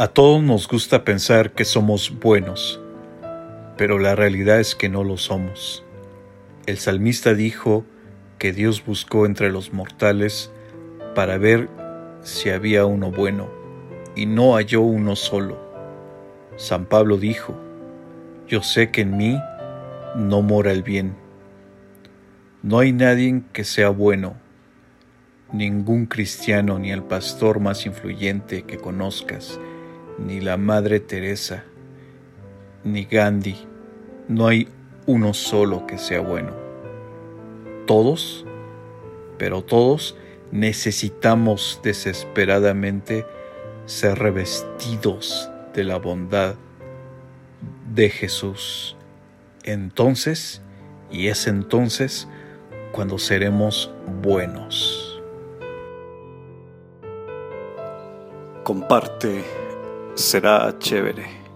A todos nos gusta pensar que somos buenos, pero la realidad es que no lo somos. El salmista dijo que Dios buscó entre los mortales para ver si había uno bueno, y no halló uno solo. San Pablo dijo, yo sé que en mí no mora el bien. No hay nadie que sea bueno, ningún cristiano ni el pastor más influyente que conozcas, ni la Madre Teresa, ni Gandhi. No hay uno solo que sea bueno. Todos, pero todos necesitamos desesperadamente ser revestidos de la bondad de Jesús. Entonces, y es entonces cuando seremos buenos. Comparte será chévere.